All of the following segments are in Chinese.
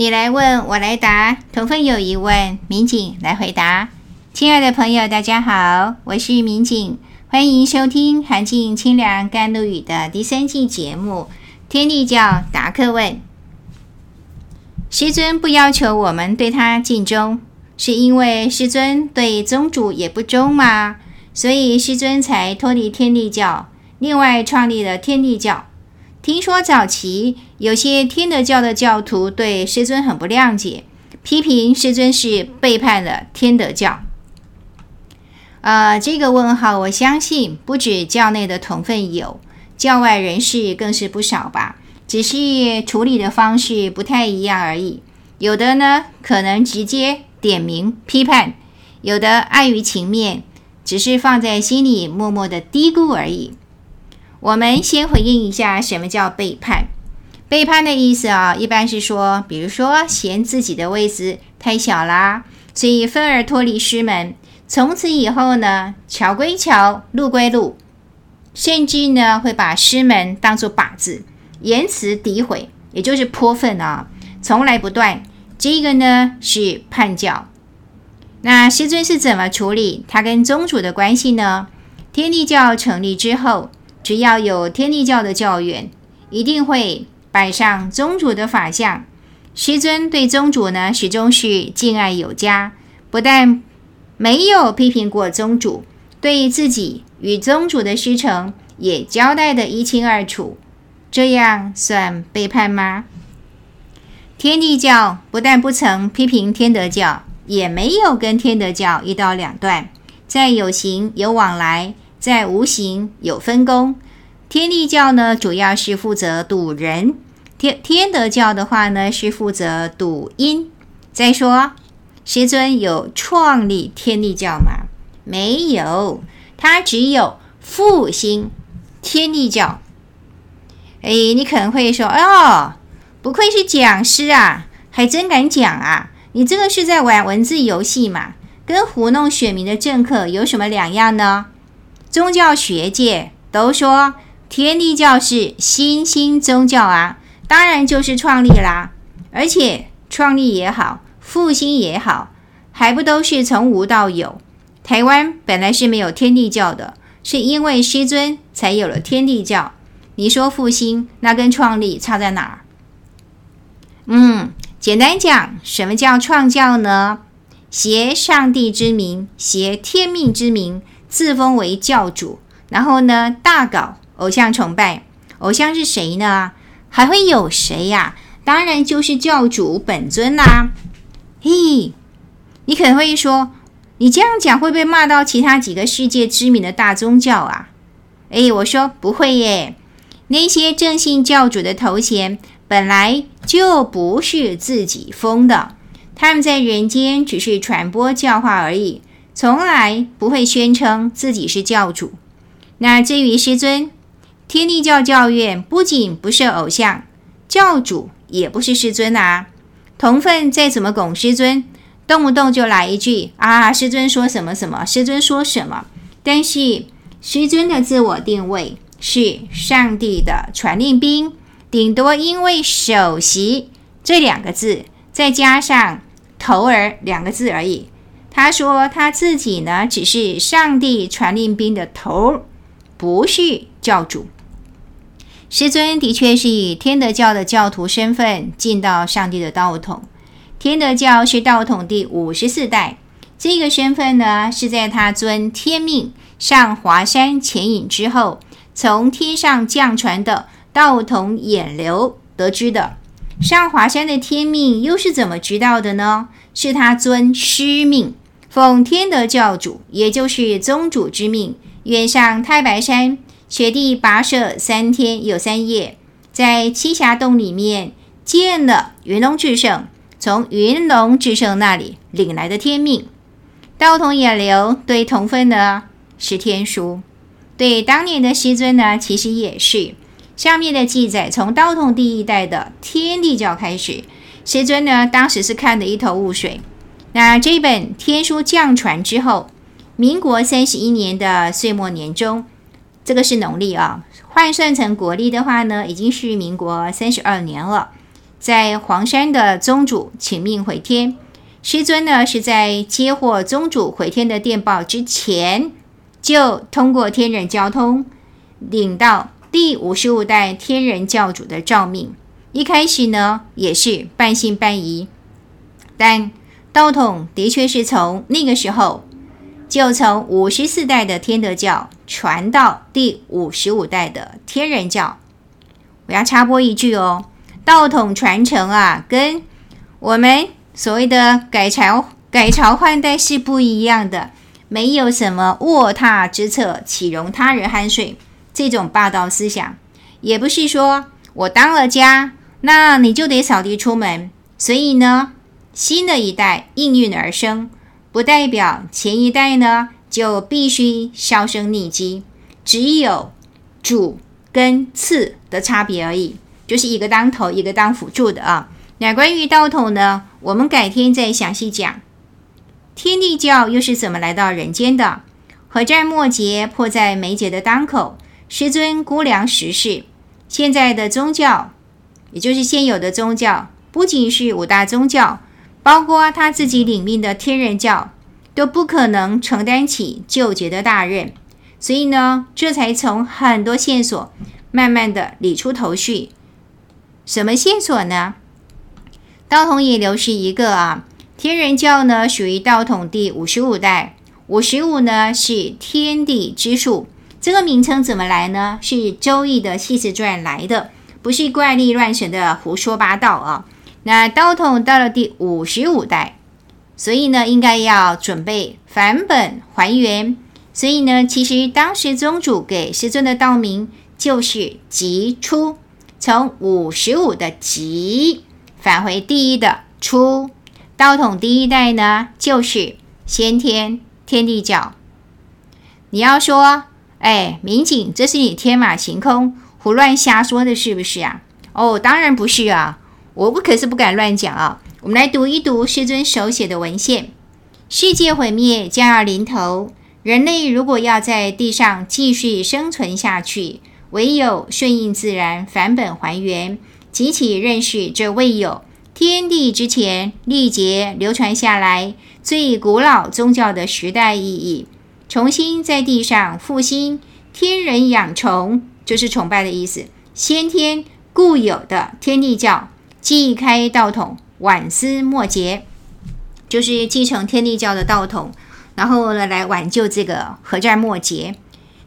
你来问我来答，同分有疑问，民警来回答。亲爱的朋友，大家好，我是民警，欢迎收听寒静清凉甘露雨的第三季节目《天地教答客问》。师尊不要求我们对他尽忠，是因为师尊对宗主也不忠吗？所以师尊才脱离天地教，另外创立了天地教。听说早期有些天德教的教徒对师尊很不谅解，批评师尊是背叛了天德教。呃，这个问号，我相信不止教内的同分有，教外人士更是不少吧，只是处理的方式不太一样而已。有的呢，可能直接点名批判；有的碍于情面，只是放在心里默默的嘀咕而已。我们先回应一下，什么叫背叛？背叛的意思啊，一般是说，比如说嫌自己的位置太小啦，所以愤而脱离师门。从此以后呢，桥归桥，路归路，甚至呢会把师门当作靶子，言辞诋毁，也就是泼粪啊，从来不断。这个呢是叛教。那师尊是怎么处理他跟宗主的关系呢？天地教成立之后。只要有天地教的教员，一定会摆上宗主的法像。师尊对宗主呢，始终是敬爱有加，不但没有批评过宗主，对自己与宗主的师承也交代得一清二楚。这样算背叛吗？天地教不但不曾批评天德教，也没有跟天德教一刀两断，在有形有往来。在无形有分工，天帝教呢，主要是负责度人，天天德教的话呢，是负责度因。再说，师尊有创立天帝教吗？没有，他只有复兴天帝教。哎，你可能会说，哦，不愧是讲师啊，还真敢讲啊！你这个是在玩文字游戏嘛？跟糊弄选民的政客有什么两样呢？宗教学界都说天地教是新兴宗教啊，当然就是创立啦。而且创立也好，复兴也好，还不都是从无到有？台湾本来是没有天地教的，是因为师尊才有了天地教。你说复兴，那跟创立差在哪儿？嗯，简单讲，什么叫创教呢？挟上帝之名，挟天命之名。自封为教主，然后呢，大搞偶像崇拜。偶像是谁呢？还会有谁呀？当然就是教主本尊啦。嘿，你可能会说，你这样讲会不会骂到其他几个世界知名的大宗教啊？诶，我说不会耶。那些正信教主的头衔本来就不是自己封的，他们在人间只是传播教化而已。从来不会宣称自己是教主。那至于师尊，天帝教教院不仅不是偶像，教主也不是师尊啊。同分再怎么拱师尊，动不动就来一句啊，师尊说什么什么，师尊说什么。但是师尊的自我定位是上帝的传令兵，顶多因为首席这两个字，再加上头儿两个字而已。他说他自己呢，只是上帝传令兵的头，不是教主。师尊的确是以天德教的教徒身份进到上帝的道统。天德教是道统第五十四代，这个身份呢，是在他遵天命上华山潜隐之后，从天上降传的道统眼流得知的。上华山的天命又是怎么知道的呢？是他遵师命。奉天德教主，也就是宗主之命，远上太白山，雪地跋涉三天又三夜，在栖霞洞里面见了云龙至圣，从云龙至圣那里领来的天命。道统眼流对同奋呢是天书，对当年的师尊呢其实也是。下面的记载从道统第一代的天地教开始，师尊呢当时是看得一头雾水。那这本天书降传之后，民国三十一年的岁末年终，这个是农历啊，换算成国历的话呢，已经是民国三十二年了。在黄山的宗主请命回天。师尊呢是在接获宗主回天的电报之前，就通过天人交通，领到第五十五代天人教主的诏命。一开始呢也是半信半疑，但道统的确是从那个时候，就从五十四代的天德教传到第五十五代的天人教。我要插播一句哦，道统传承啊，跟我们。所谓的改朝改朝换代是不一样的，没有什么卧榻之侧岂容他人酣睡这种霸道思想，也不是说我当了家，那你就得扫地出门。所以呢，新的一代应运而生，不代表前一代呢就必须销声匿迹，只有主跟次的差别而已，就是一个当头，一个当辅助的啊。那关于道统呢，我们改天再详细讲。天地教又是怎么来到人间的？何在末节迫在眉睫的当口，师尊估量时势。现在的宗教，也就是现有的宗教，不仅是五大宗教，包括他自己领命的天人教，都不可能承担起救劫的大任。所以呢，这才从很多线索慢慢的理出头绪。什么线索呢？道统也留是一个啊，天人教呢属于道统第五十五代，五十五呢是天地之数，这个名称怎么来呢？是《周易》的系辞传来的，不是怪力乱神的胡说八道啊。那道统到了第五十五代，所以呢应该要准备返本还原，所以呢其实当时宗主给师尊的道名就是吉出，从五十五的吉。返回第一的出，道统第一代呢，就是先天天地教。你要说，哎，民警，这是你天马行空、胡乱瞎说的，是不是啊？哦，当然不是啊，我不可是不敢乱讲啊。我们来读一读师尊手写的文献：世界毁灭将要临头，人类如果要在地上继续生存下去，唯有顺应自然，返本还原。急起认识这未有天地之前历劫流传下来最古老宗教的时代意义，重新在地上复兴天人养崇，就是崇拜的意思。先天固有的天地教，继开道统，挽思末节，就是继承天地教的道统，然后呢来挽救这个何战末节。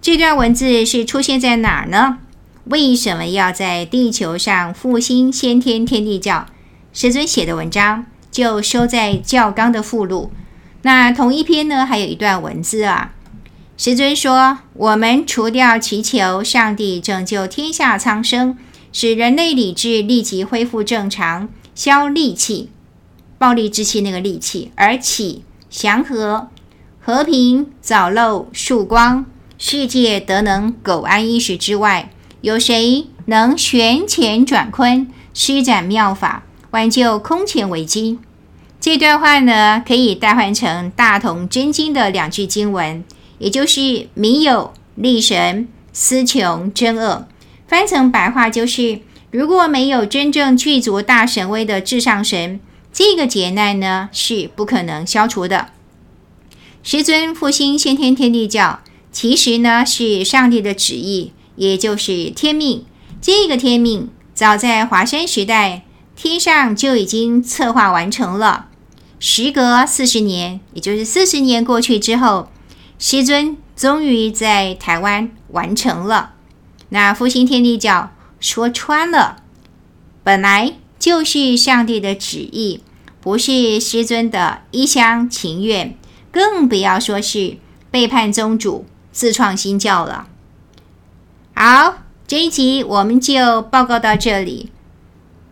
这段文字是出现在哪儿呢？为什么要在地球上复兴先天天地教？师尊写的文章就收在教纲的附录。那同一篇呢，还有一段文字啊。师尊说：“我们除掉祈求上帝拯救天下苍生，使人类理智立即恢复正常，消戾气、暴戾之气那个戾气，而起祥和、和平、早露曙光，世界得能苟安一时之外。”有谁能旋乾转坤，施展妙法，挽救空前危机？这段话呢，可以代换成《大同真经》的两句经文，也就是“民有力神，思穷真恶”。翻成白话就是：如果没有真正具足大神威的至上神，这个劫难呢是不可能消除的。师尊复兴先天天地教，其实呢是上帝的旨意。也就是天命，这个天命早在华山时代，天上就已经策划完成了。时隔四十年，也就是四十年过去之后，师尊终于在台湾完成了。那复兴天地教说穿了，本来就是上帝的旨意，不是师尊的一厢情愿，更不要说是背叛宗主、自创新教了。好，这一集我们就报告到这里，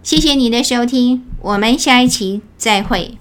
谢谢你的收听，我们下一期再会。